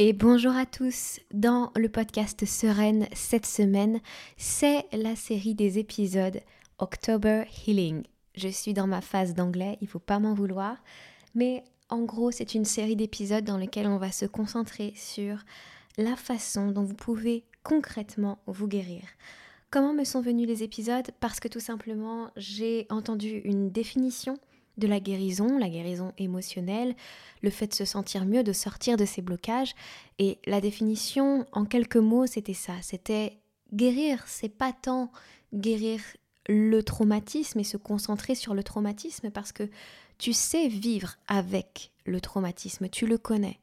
Et bonjour à tous. Dans le podcast Sereine cette semaine, c'est la série des épisodes October Healing. Je suis dans ma phase d'anglais, il faut pas m'en vouloir, mais en gros, c'est une série d'épisodes dans lesquels on va se concentrer sur la façon dont vous pouvez concrètement vous guérir. Comment me sont venus les épisodes? Parce que tout simplement, j'ai entendu une définition de la guérison, la guérison émotionnelle, le fait de se sentir mieux, de sortir de ses blocages. Et la définition, en quelques mots, c'était ça. C'était guérir, c'est pas tant guérir le traumatisme et se concentrer sur le traumatisme parce que tu sais vivre avec le traumatisme, tu le connais.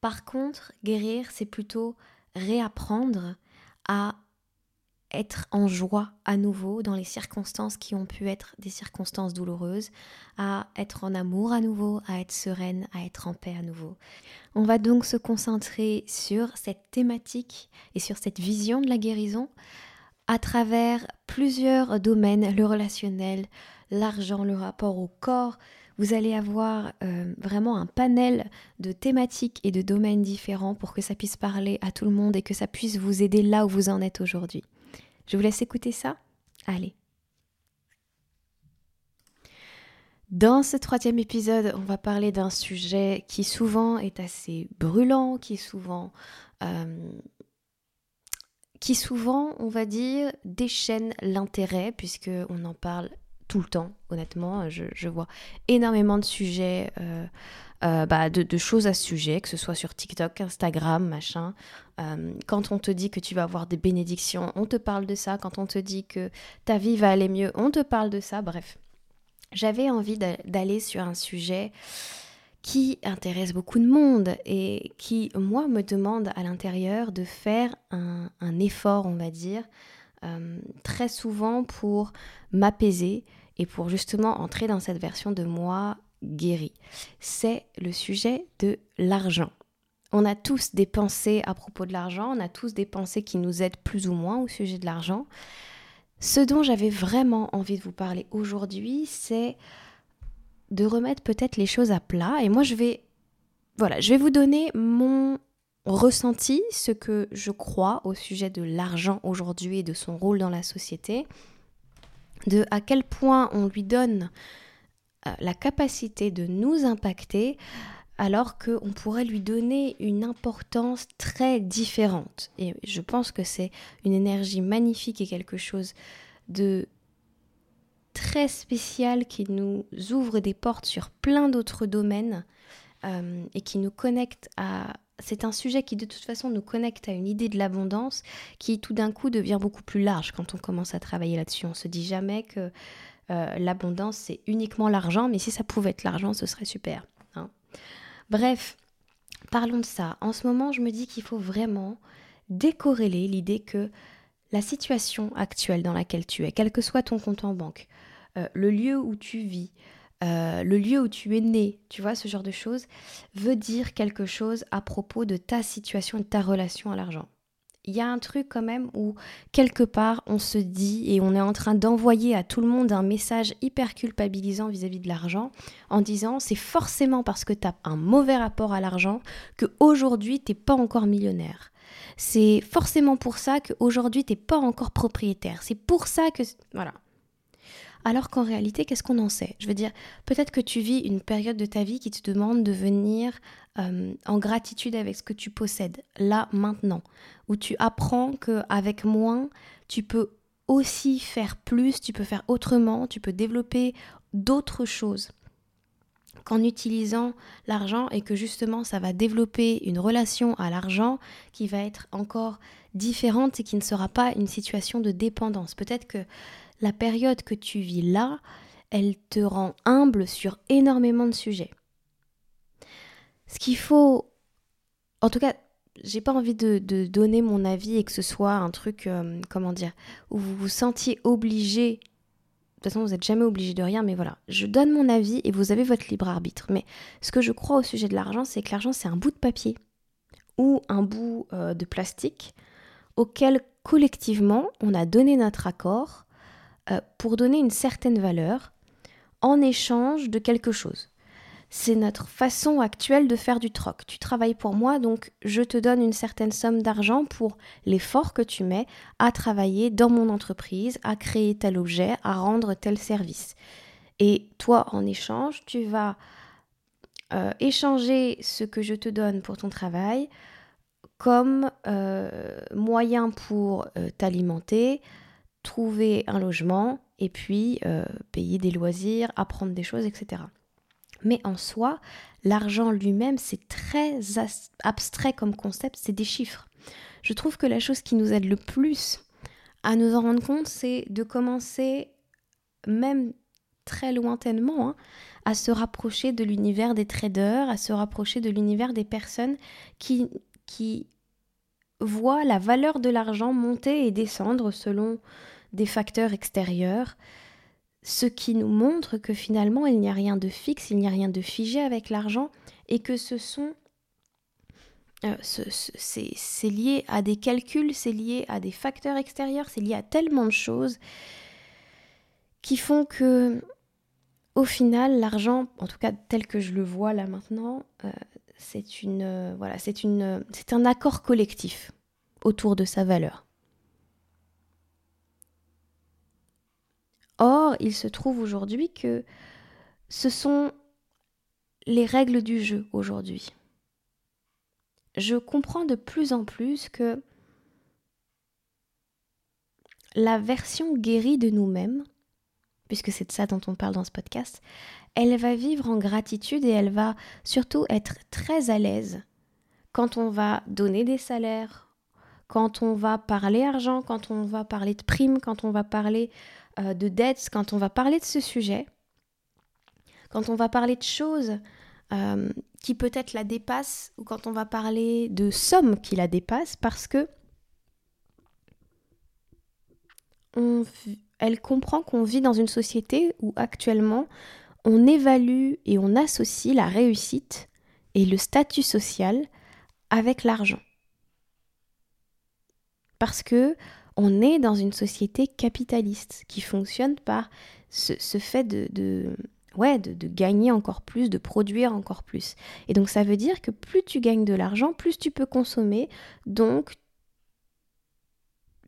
Par contre, guérir, c'est plutôt réapprendre à être en joie à nouveau dans les circonstances qui ont pu être des circonstances douloureuses, à être en amour à nouveau, à être sereine, à être en paix à nouveau. On va donc se concentrer sur cette thématique et sur cette vision de la guérison à travers plusieurs domaines, le relationnel, l'argent, le rapport au corps. Vous allez avoir euh, vraiment un panel de thématiques et de domaines différents pour que ça puisse parler à tout le monde et que ça puisse vous aider là où vous en êtes aujourd'hui. Je vous laisse écouter ça. Allez. Dans ce troisième épisode, on va parler d'un sujet qui souvent est assez brûlant, qui souvent, euh, qui on va dire, déchaîne l'intérêt, puisque on en parle tout le temps, honnêtement. Je, vois énormément de sujets euh, euh, bah, de, choses à ce sujet, que ce soit sur TikTok, Instagram, machin. Euh, quand on te dit que tu vas avoir des bénédictions, on te parle de ça. Quand on te dit que ta vie va aller mieux, on te parle de ça. Bref, j'avais envie d'aller sur un sujet qui intéresse beaucoup de monde et qui, moi, me demande à l'intérieur de faire un, effort, on va dire, euh, très souvent pour m'apaiser et pour justement entrer dans cette version de moi guéri. C'est le sujet de l'argent. On a tous des pensées à propos de l'argent, on a tous des pensées qui nous aident plus ou moins au sujet de l'argent. Ce dont j'avais vraiment envie de vous parler aujourd'hui, c'est de remettre peut-être les choses à plat. Et moi, je vais, voilà, je vais vous donner mon ressenti, ce que je crois au sujet de l'argent aujourd'hui et de son rôle dans la société, de à quel point on lui donne euh, la capacité de nous impacter alors qu'on pourrait lui donner une importance très différente. Et je pense que c'est une énergie magnifique et quelque chose de très spécial qui nous ouvre des portes sur plein d'autres domaines euh, et qui nous connecte à... C'est un sujet qui de toute façon nous connecte à une idée de l'abondance qui tout d'un coup devient beaucoup plus large quand on commence à travailler là-dessus. On se dit jamais que euh, l'abondance, c'est uniquement l'argent, mais si ça pouvait être l'argent, ce serait super. Hein. Bref, parlons de ça. En ce moment, je me dis qu'il faut vraiment décorréler l'idée que la situation actuelle dans laquelle tu es, quel que soit ton compte en banque, euh, le lieu où tu vis, euh, le lieu où tu es né, tu vois, ce genre de choses, veut dire quelque chose à propos de ta situation et de ta relation à l'argent il y a un truc quand même où quelque part on se dit et on est en train d'envoyer à tout le monde un message hyper culpabilisant vis-à-vis de l'argent en disant c'est forcément parce que tu as un mauvais rapport à l'argent que aujourd'hui t'es pas encore millionnaire. C'est forcément pour ça qu'aujourd'hui t'es pas encore propriétaire. C'est pour ça que voilà alors qu'en réalité, qu'est-ce qu'on en sait? Je veux dire, peut-être que tu vis une période de ta vie qui te demande de venir euh, en gratitude avec ce que tu possèdes, là, maintenant, où tu apprends qu'avec moins, tu peux aussi faire plus, tu peux faire autrement, tu peux développer d'autres choses qu'en utilisant l'argent et que justement ça va développer une relation à l'argent qui va être encore différente et qui ne sera pas une situation de dépendance. Peut-être que la période que tu vis là, elle te rend humble sur énormément de sujets. Ce qu'il faut, en tout cas, j'ai pas envie de, donner mon avis et que ce soit un truc, euh, comment dire, où vous vous sentiez obligé. De toute façon, vous n'êtes jamais obligé de rien, mais voilà. Je donne mon avis et vous avez votre libre arbitre. Mais ce que je crois au sujet de l'argent, c'est que l'argent, c'est un bout de papier ou un bout euh, de plastique auquel collectivement on a donné notre accord pour donner une certaine valeur en échange de quelque chose. c'est notre façon actuelle de faire du troc. Tu travailles pour moi, donc je te donne une certaine somme d'argent pour l'effort que tu mets à travailler dans mon entreprise, à créer tel objet, à rendre tel service. Et toi, en échange, tu vas euh, échanger ce que je te donne pour ton travail comme euh, moyen pour euh, t'alimenter, trouver un logement et puis payer des loisirs, apprendre des choses, etc. Mais en soi, l'argent lui-même, c'est très abstrait comme concept, c'est des chiffres. Je trouve que la chose qui nous aide le plus à nous en rendre compte, c'est de commencer, même très lointainement, hein, à se rapprocher de l'univers des traders, à se rapprocher de l'univers des personnes qui voient la valeur de l'argent monter et descendre selon des facteurs extérieurs ce qui nous montre que finalement il n'y a rien de fixe, il n'y a rien de figé avec l'argent et que ce sont euh, c'est lié à des calculs, c'est lié à des facteurs extérieurs, c'est lié à tellement de choses qui font que au final l'argent, en tout cas tel que je le vois là maintenant, euh, c'est une euh, voilà c'est une c'est un accord collectif autour de sa valeur. Or, il se trouve aujourd'hui que ce sont les règles du jeu aujourd'hui. Je comprends de plus en plus que la version guérie de nous-mêmes, puisque c'est de ça dont on parle dans ce podcast, elle va vivre en gratitude et elle va surtout être très à l'aise quand on va donner des salaires, quand on va parler argent, quand on va parler de primes, quand on va parler euh, de dettes, quand on va parler de ce sujet, quand on va parler de choses euh, qui peut-être la dépassent, ou quand on va parler de sommes qui la dépassent, parce que elle comprend qu'on vit dans une société où actuellement on évalue et on associe la réussite et le statut social avec l'argent. Parce que on est dans une société capitaliste qui fonctionne par ce, fait de, gagner encore plus, de produire encore plus. Et donc ça veut dire que plus tu gagnes de l'argent, plus tu peux consommer, donc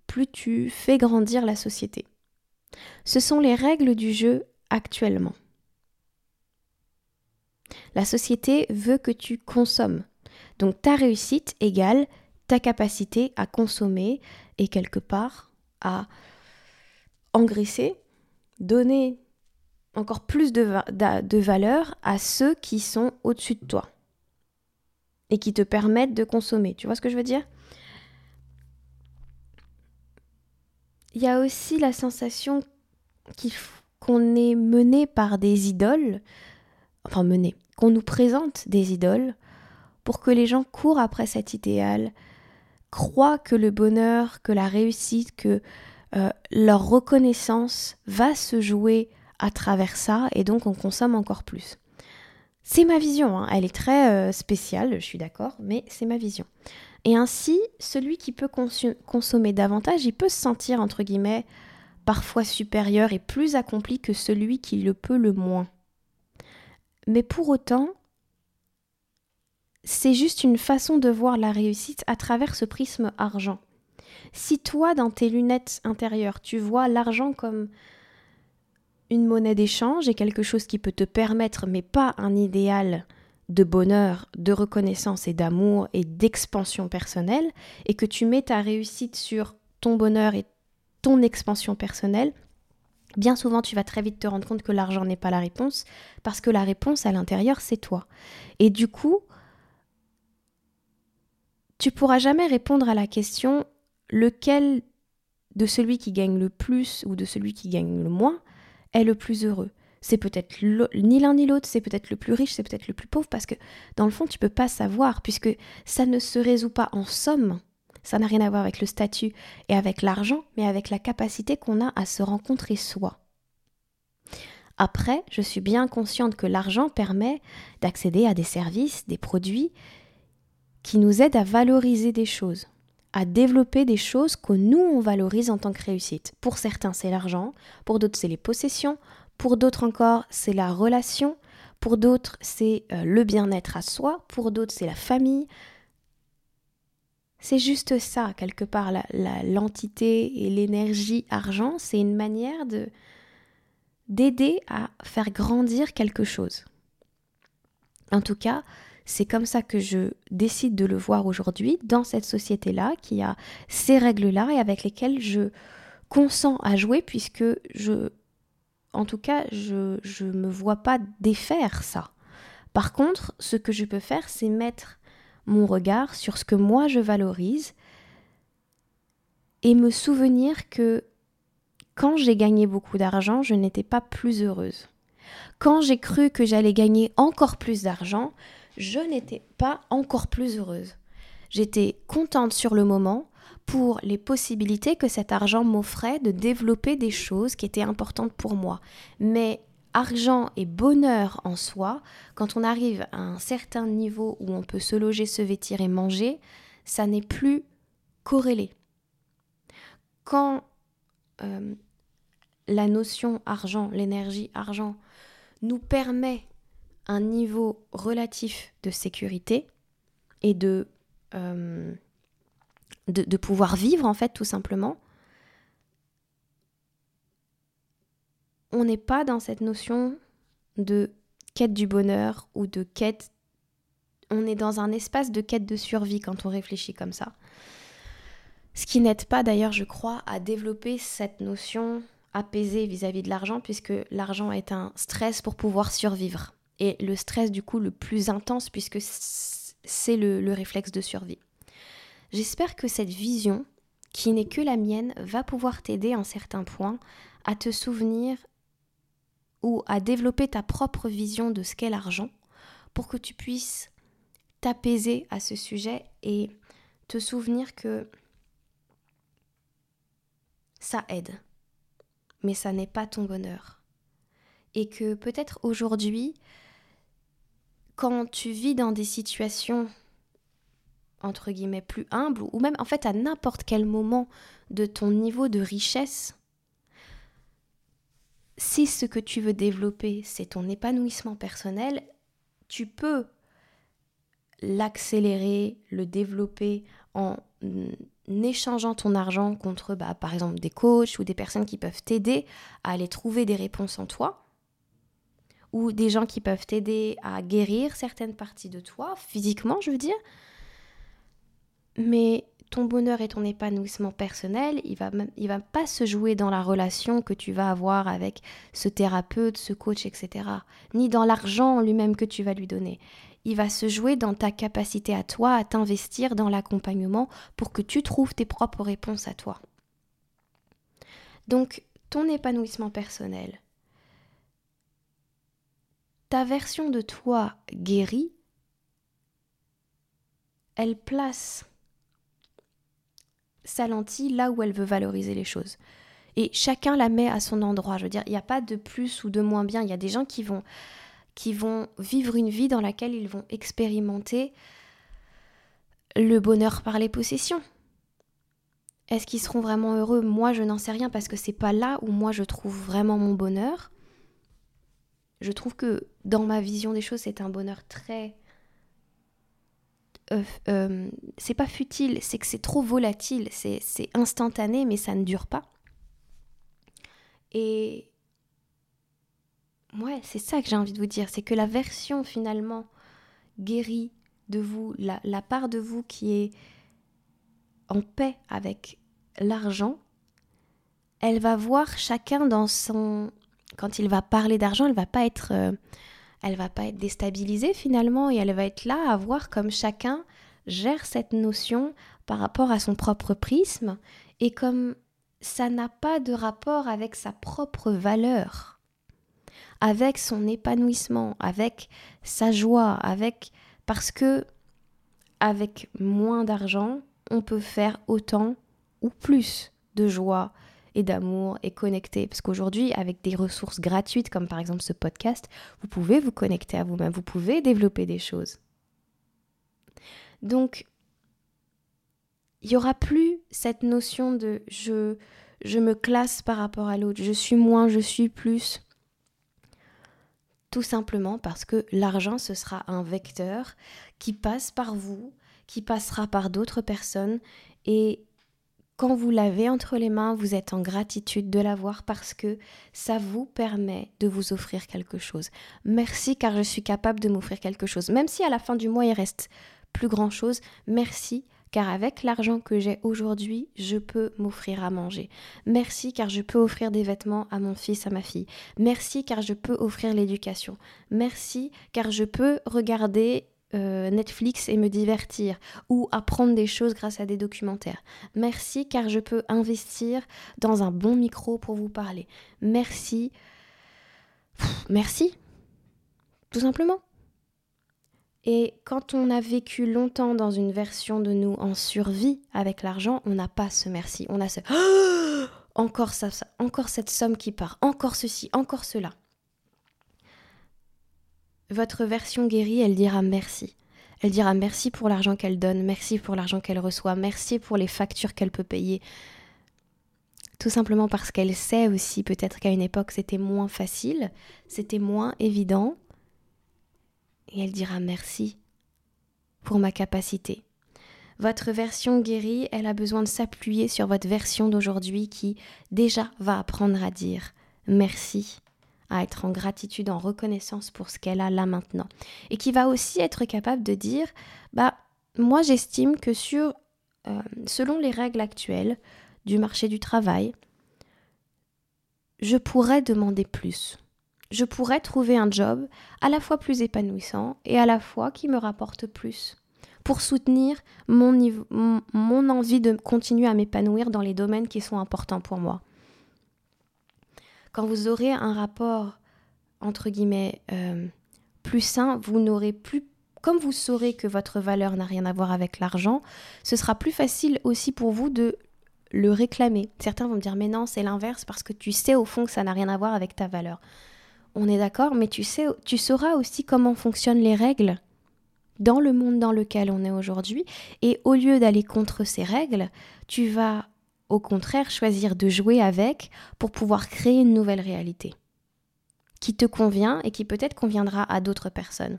plus tu fais grandir la société. Ce sont les règles du jeu actuellement. La société veut que tu consommes. Donc ta réussite égale ta capacité à consommer et quelque part à engraisser, donner encore plus de, valeur à ceux qui sont au-dessus de toi et qui te permettent de consommer. Tu vois ce que je veux dire? Il y a aussi la sensation qu'on est mené par des idoles, enfin mené, qu'on nous présente des idoles pour que les gens courent après cet idéal, croient que le bonheur, que la réussite, que euh, leur reconnaissance va se jouer à travers ça et donc on consomme encore plus. C'est ma vision, hein. elle est très euh, spéciale, je suis d'accord, mais c'est ma vision. Et ainsi, celui qui peut consommer davantage, il peut se sentir, entre guillemets, parfois supérieur et plus accompli que celui qui le peut le moins. Mais pour autant, c'est juste une façon de voir la réussite à travers ce prisme argent. Si toi, dans tes lunettes intérieures, tu vois l'argent comme une monnaie d'échange et quelque chose qui peut te permettre, mais pas un idéal de bonheur, de reconnaissance et d'amour et d'expansion personnelle, et que tu mets ta réussite sur ton bonheur et ton expansion personnelle, bien souvent tu vas très vite te rendre compte que l'argent n'est pas la réponse, parce que la réponse à l'intérieur, c'est toi. Et du coup, tu pourras jamais répondre à la question lequel de celui qui gagne le plus ou de celui qui gagne le moins est le plus heureux. C'est peut-être ni l'un ni l'autre, c'est peut-être le plus riche, c'est peut-être le plus pauvre, parce que dans le fond, tu peux pas savoir, puisque ça ne se résout pas en somme. Ça n'a rien à voir avec le statut et avec l'argent, mais avec la capacité qu'on a à se rencontrer soi. Après, je suis bien consciente que l'argent permet d'accéder à des services, des produits qui nous aide à valoriser des choses, à développer des choses que nous, on valorise en tant que réussite. Pour certains, c'est l'argent, pour d'autres, c'est les possessions, pour d'autres encore, c'est la relation, pour d'autres c'est euh, le bien-être à soi, pour d'autres c'est la famille. C'est juste ça, quelque part, l'entité la, et l'énergie argent, c'est une manière de d'aider à faire grandir quelque chose. En tout cas, c'est comme ça que je décide de le voir aujourd'hui dans cette société-là, qui a ces règles-là et avec lesquelles je consens à jouer puisque je, en tout cas, je ne me vois pas défaire ça. Par contre, ce que je peux faire, c'est mettre mon regard sur ce que moi je valorise et me souvenir que quand j'ai gagné beaucoup d'argent, je n'étais pas plus heureuse. Quand j'ai cru que j'allais gagner encore plus d'argent, je n'étais pas encore plus heureuse. J'étais contente sur le moment pour les possibilités que cet argent m'offrait de développer des choses qui étaient importantes pour moi. Mais argent et bonheur en soi, quand on arrive à un certain niveau où on peut se loger, se vêtir et manger, ça n'est plus corrélé. Quand euh, la notion argent, l'énergie argent, nous permet un niveau relatif de sécurité et de, euh, de, pouvoir vivre en fait tout simplement, on n'est pas dans cette notion de quête du bonheur ou de quête... On est dans un espace de quête de survie quand on réfléchit comme ça. Ce qui n'aide pas d'ailleurs, je crois, à développer cette notion apaisée vis-à-vis de l'argent, puisque l'argent est un stress pour pouvoir survivre. Et le stress, du coup, le plus intense, puisque c'est le, le réflexe de survie. J'espère que cette vision, qui n'est que la mienne, va pouvoir t'aider en certains points à te souvenir ou à développer ta propre vision de ce qu'est l'argent pour que tu puisses t'apaiser à ce sujet et te souvenir que ça aide, mais ça n'est pas ton bonheur. Et que peut-être aujourd'hui, quand tu vis dans des situations entre guillemets plus humbles, ou même en fait à n'importe quel moment de ton niveau de richesse, si ce que tu veux développer, c'est ton épanouissement personnel, tu peux l'accélérer, le développer en échangeant ton argent contre, bah, par exemple, des coachs ou des personnes qui peuvent t'aider à aller trouver des réponses en toi, ou des gens qui peuvent t'aider à guérir certaines parties de toi, physiquement, je veux dire. Mais ton bonheur et ton épanouissement personnel, il va va pas se jouer dans la relation que tu vas avoir avec ce thérapeute, ce coach, etc. Ni dans l'argent lui-même que tu vas lui donner. Il va se jouer dans ta capacité à toi à t'investir dans l'accompagnement pour que tu trouves tes propres réponses à toi. Donc, ton épanouissement personnel, ta version de toi guérie, elle place sa lentille là où elle veut valoriser les choses. Et chacun la met à son endroit. Je veux dire, il n'y a pas de plus ou de moins bien. Il y a des gens qui vont, qui vont vivre une vie dans laquelle ils vont expérimenter le bonheur par les possessions. Est-ce qu'ils seront vraiment heureux? Moi, je n'en sais rien parce que c'est pas là où moi je trouve vraiment mon bonheur. Je trouve que dans ma vision des choses, c'est un bonheur très euh, euh, c'est pas futile, c'est que c'est trop volatile, c'est instantané, mais ça ne dure pas. Et ouais, c'est ça que j'ai envie de vous dire, c'est que la version finalement guérie de vous, la, part de vous qui est en paix avec l'argent, elle va voir chacun dans son... Quand il va parler d'argent, elle va pas être... Euh, elle va pas être déstabilisée finalement et elle va être là à voir comme chacun gère cette notion par rapport à son propre prisme et comme ça n'a pas de rapport avec sa propre valeur, avec son épanouissement, avec sa joie, avec parce que avec moins d'argent, on peut faire autant ou plus de joie, et d'amour et connecté. Parce qu'aujourd'hui, avec des ressources gratuites comme par exemple ce podcast, vous pouvez vous connecter à vous-même, vous pouvez développer des choses. Donc, il n'y aura plus cette notion de je, je me classe par rapport à l'autre, je suis moins, je suis plus. Tout simplement parce que l'argent, ce sera un vecteur qui passe par vous, qui passera par d'autres personnes et quand vous l'avez entre les mains, vous êtes en gratitude de l'avoir parce que ça vous permet de vous offrir quelque chose. Merci car je suis capable de m'offrir quelque chose. Même si à la fin du mois il reste plus grand chose, merci car avec l'argent que j'ai aujourd'hui, je peux m'offrir à manger. Merci car je peux offrir des vêtements à mon fils, à ma fille. Merci car je peux offrir l'éducation. Merci car je peux regarder euh, Netflix et me divertir ou apprendre des choses grâce à des documentaires. Merci car je peux investir dans un bon micro pour vous parler. Merci. merci. Tout simplement. Et quand on a vécu longtemps dans une version de nous en survie avec l'argent, on n'a pas ce merci. On a ce encore ça, ça, encore cette somme qui part, encore ceci, encore cela. Votre version guérie, elle dira merci. Elle dira merci pour l'argent qu'elle donne, merci pour l'argent qu'elle reçoit, merci pour les factures qu'elle peut payer. Tout simplement parce qu'elle sait aussi peut-être qu'à une époque c'était moins facile, c'était moins évident. Et elle dira merci pour ma capacité. Votre version guérie, elle a besoin de s'appuyer sur votre version d'aujourd'hui qui déjà va apprendre à dire merci à être en gratitude, en reconnaissance pour ce qu'elle a là maintenant. Et qui va aussi être capable de dire, bah, moi j'estime que sur, euh, selon les règles actuelles du marché du travail, je pourrais demander plus. Je pourrais trouver un job à la fois plus épanouissant et à la fois qui me rapporte plus pour soutenir mon, mon envie de continuer à m'épanouir dans les domaines qui sont importants pour moi quand vous aurez un rapport, entre guillemets, euh, plus sain, vous n'aurez plus... Comme vous saurez que votre valeur n'a rien à voir avec l'argent, ce sera plus facile aussi pour vous de le réclamer. Certains vont dire mais non, c'est l'inverse parce que tu sais au fond que ça n'a rien à voir avec ta valeur. On est d'accord, mais tu sauras aussi comment fonctionnent les règles dans le monde dans lequel on est aujourd'hui. Et au lieu d'aller contre ces règles, tu vas au contraire choisir de jouer avec pour pouvoir créer une nouvelle réalité qui te convient et qui peut-être conviendra à d'autres personnes.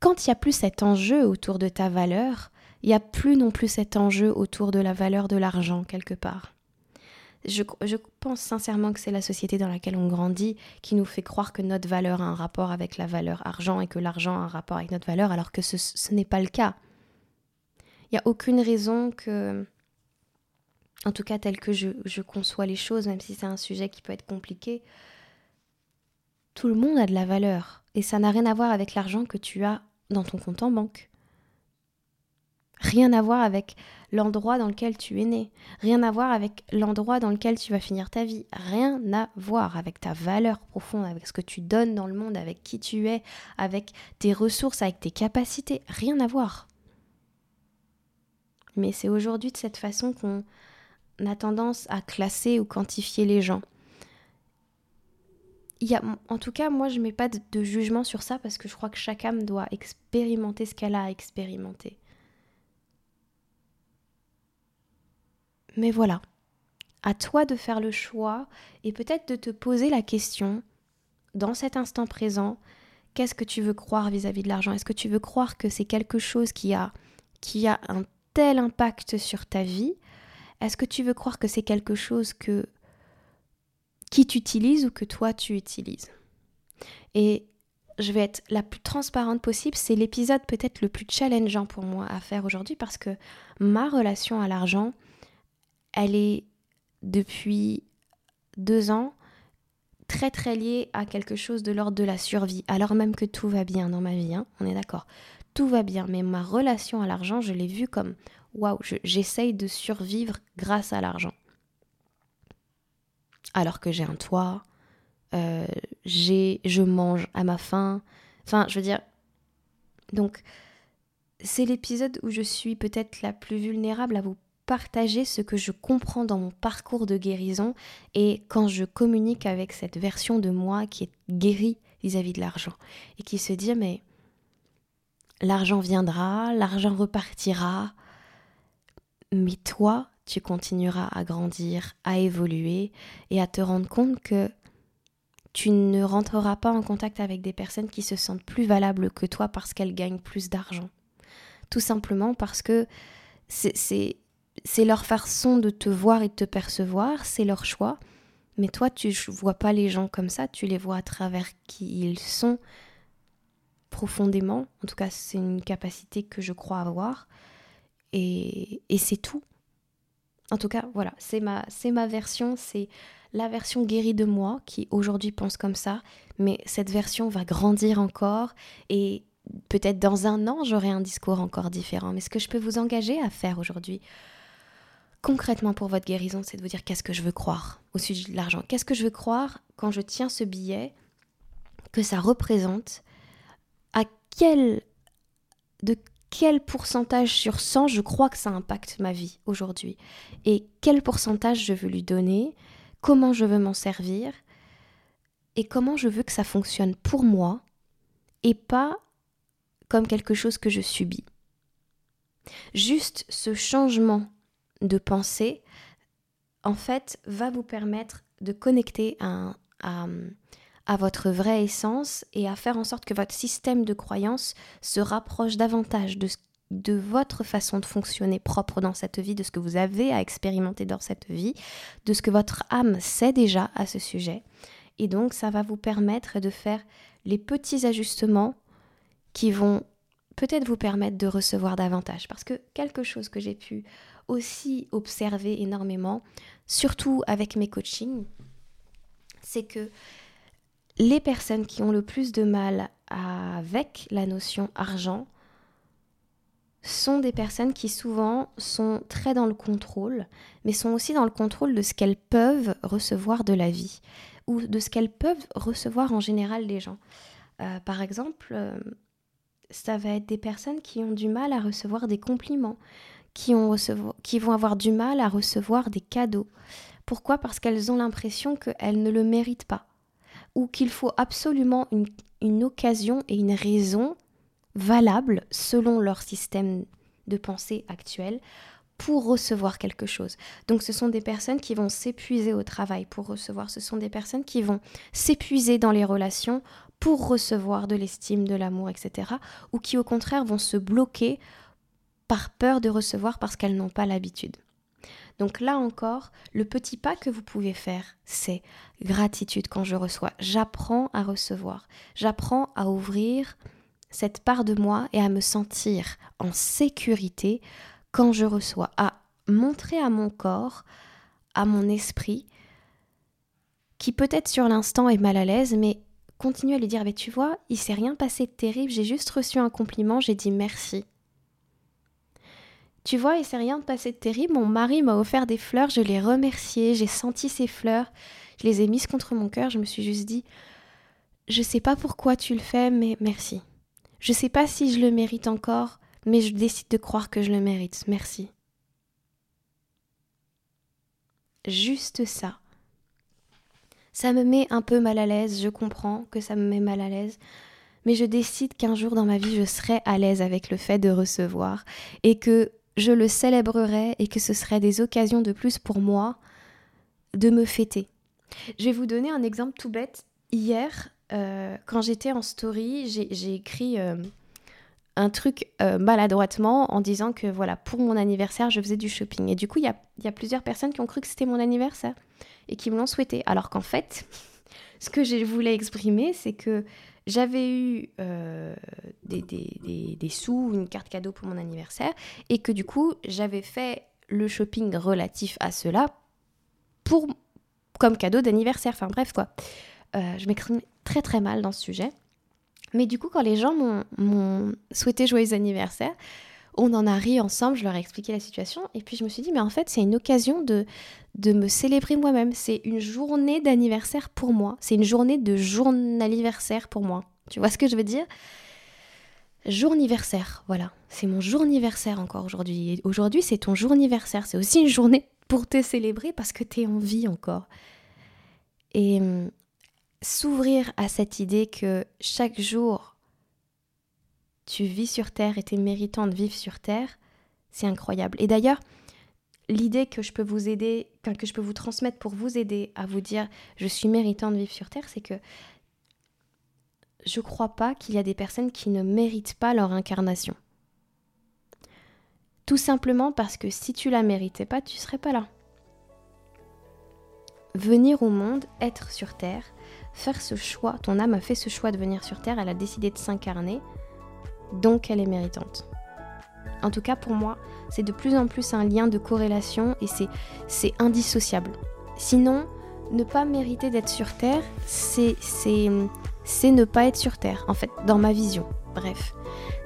Quand il n'y a plus cet enjeu autour de ta valeur, il n'y a plus non plus cet enjeu autour de la valeur de l'argent quelque part. Je, pense sincèrement que c'est la société dans laquelle on grandit qui nous fait croire que notre valeur a un rapport avec la valeur argent et que l'argent a un rapport avec notre valeur alors que ce n'est pas le cas. Il n'y a aucune raison que, en tout cas tel que je, conçois les choses, même si c'est un sujet qui peut être compliqué, tout le monde a de la valeur. Et ça n'a rien à voir avec l'argent que tu as dans ton compte en banque. Rien à voir avec l'endroit dans lequel tu es né. Rien à voir avec l'endroit dans lequel tu vas finir ta vie. Rien à voir avec ta valeur profonde, avec ce que tu donnes dans le monde, avec qui tu es, avec tes ressources, avec tes capacités. Rien à voir. Mais c'est aujourd'hui de cette façon qu'on a tendance à classer ou quantifier les gens. En tout cas, moi, je ne mets pas de, jugement sur ça parce que je crois que chaque âme doit expérimenter ce qu'elle a à expérimenter. Mais voilà, à toi de faire le choix et peut-être de te poser la question, dans cet instant présent, qu'est-ce que tu veux croire vis-à-vis -vis de l'argent? Est-ce que tu veux croire que c'est quelque chose qui a, qui a un impact sur ta vie, est-ce que tu veux croire que c'est quelque chose que qui t'utilise ou que toi tu utilises? Et je vais être la plus transparente possible, c'est l'épisode peut-être le plus challengeant pour moi à faire aujourd'hui parce que ma relation à l'argent, elle est depuis deux ans très très liée à quelque chose de l'ordre de la survie, alors même que tout va bien dans ma vie, hein, on est d'accord tout va bien, mais ma relation à l'argent, je l'ai vue comme waouh, j'essaye de survivre grâce à l'argent. Alors que j'ai un toit, euh, j'ai, je mange à ma faim. Enfin, je veux dire. Donc, c'est l'épisode où je suis peut-être la plus vulnérable à vous partager ce que je comprends dans mon parcours de guérison et quand je communique avec cette version de moi qui est guérie vis-à-vis -vis de l'argent et qui se dit mais L'argent viendra, l'argent repartira, mais toi, tu continueras à grandir, à évoluer et à te rendre compte que tu ne rentreras pas en contact avec des personnes qui se sentent plus valables que toi parce qu'elles gagnent plus d'argent. Tout simplement parce que c'est leur façon de te voir et de te percevoir, c'est leur choix. Mais toi, tu vois pas les gens comme ça, tu les vois à travers qui ils sont profondément. En tout cas, c'est une capacité que je crois avoir. Et, et c'est tout. En tout cas, voilà, c'est ma, c'est ma version, c'est la version guérie de moi qui aujourd'hui pense comme ça, mais cette version va grandir encore et peut-être dans un an j'aurai un discours encore différent. Mais ce que je peux vous engager à faire aujourd'hui, concrètement pour votre guérison, c'est de vous dire qu'est-ce que je veux croire au sujet de l'argent. Qu'est-ce que je veux croire quand je tiens ce billet que ça représente de quel pourcentage sur 100 je crois que ça impacte ma vie aujourd'hui et quel pourcentage je veux lui donner comment je veux m'en servir et comment je veux que ça fonctionne pour moi et pas comme quelque chose que je subis. Juste ce changement de pensée, en fait, va vous permettre de connecter à, à, votre vraie essence et à faire en sorte que votre système de croyance se rapproche davantage de de votre façon de fonctionner propre dans cette vie, de ce que vous avez à expérimenter dans cette vie, de ce que votre âme sait déjà à ce sujet. Et donc, ça va vous permettre de faire les petits ajustements qui vont peut-être vous permettre de recevoir davantage. Parce que quelque chose que j'ai pu aussi observer énormément, surtout avec mes coachings, c'est que les personnes qui ont le plus de mal avec la notion argent, sont des personnes qui souvent sont très dans le contrôle, mais sont aussi dans le contrôle de ce qu'elles peuvent recevoir de la vie, ou de ce qu'elles peuvent recevoir en général des gens. Euh, par exemple, euh, ça va être des personnes qui ont du mal à recevoir des compliments, qui, ont qui vont avoir du mal à recevoir des cadeaux. Pourquoi? Parce qu'elles ont l'impression qu'elles ne le méritent pas, ou qu'il faut absolument une occasion et une raison valables selon leur système de pensée actuel pour recevoir quelque chose. Donc ce sont des personnes qui vont s'épuiser au travail pour recevoir, ce sont des personnes qui vont s'épuiser dans les relations pour recevoir de l'estime, de l'amour, etc. Ou qui au contraire vont se bloquer par peur de recevoir parce qu'elles n'ont pas l'habitude. Donc là encore, le petit pas que vous pouvez faire, c'est gratitude quand je reçois. J'apprends à recevoir. J'apprends à ouvrir cette part de moi et à me sentir en sécurité quand je reçois, à montrer à mon corps, à mon esprit, qui peut-être sur l'instant est mal à l'aise, mais continue à lui dire, mais tu vois, il s'est rien passé de terrible, j'ai juste reçu un compliment, j'ai dit merci. Tu vois, il s'est rien passé de terrible, mon mari m'a offert des fleurs, je l'ai remercié, j'ai senti ces fleurs, je les ai mises contre mon cœur, je me suis juste dit, je sais pas pourquoi tu le fais, mais merci. Je sais pas si je le mérite encore, mais je décide de croire que je le mérite. Merci. Juste ça. Ça me met un peu mal à l'aise, je comprends que ça me met mal à l'aise, mais je décide qu'un jour dans ma vie, je serai à l'aise avec le fait de recevoir et que je le célébrerai et que ce serait des occasions de plus pour moi de me fêter. Je vais vous donner un exemple tout bête. Hier, euh, quand j'étais en story, j'ai écrit euh, un truc euh, maladroitement en disant que voilà, pour mon anniversaire, je faisais du shopping. Et du coup, il y a, y a, plusieurs personnes qui ont cru que c'était mon anniversaire et qui me l'ont souhaité. Alors qu'en fait, ce que je voulais exprimer, c'est que j'avais eu des, des, sous, une carte cadeau pour mon anniversaire, et que du coup, j'avais fait le shopping relatif à cela pour comme cadeau d'anniversaire. Enfin bref, quoi. je m'exprime très très mal dans ce sujet. Mais du coup, quand les gens m'ont souhaité joyeux anniversaire, on en a ri ensemble, je leur ai expliqué la situation, et puis je me suis dit, mais en fait, c'est une occasion de, de me célébrer moi-même. C'est une journée d'anniversaire pour moi. C'est une journée de journaliversaire pour moi. Tu vois ce que je veux dire? Journiversaire, voilà. C'est mon journiversaire encore aujourd'hui. Aujourd'hui, c'est ton journiversaire. C'est aussi une journée pour te célébrer parce que tu es en vie encore. Et hum, s'ouvrir à cette idée que chaque jour tu vis sur Terre et tu es méritant de vivre sur Terre, c'est incroyable. Et d'ailleurs, l'idée que je peux vous aider, que je peux vous transmettre pour vous aider à vous dire je suis méritant de vivre sur Terre, c'est que je crois pas qu'il y a des personnes qui ne méritent pas leur incarnation. Tout simplement parce que si tu la méritais pas, tu serais pas là. Venir au monde, être sur Terre, faire ce choix, ton âme a fait ce choix de venir sur Terre, elle a décidé de s'incarner, donc elle est méritante. En tout cas, pour moi, c'est de plus en plus un lien de corrélation et c'est indissociable. Sinon, ne pas mériter d'être sur Terre, c'est ne pas être sur Terre, en fait, dans ma vision. Bref.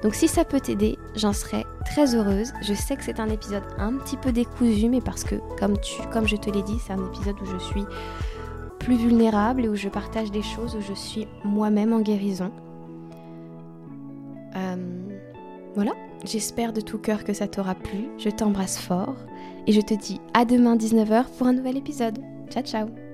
Donc si ça peut t'aider, j'en serais très heureuse. Je sais que c'est un épisode un petit peu décousu, mais parce que, comme, comme je te l'ai dit, c'est un épisode où je suis plus vulnérable et où je partage des choses, où je suis moi-même en guérison. Euh, voilà, j'espère de tout cœur que ça t'aura plu. Je t'embrasse fort et je te dis à demain 19h pour un nouvel épisode. Ciao ciao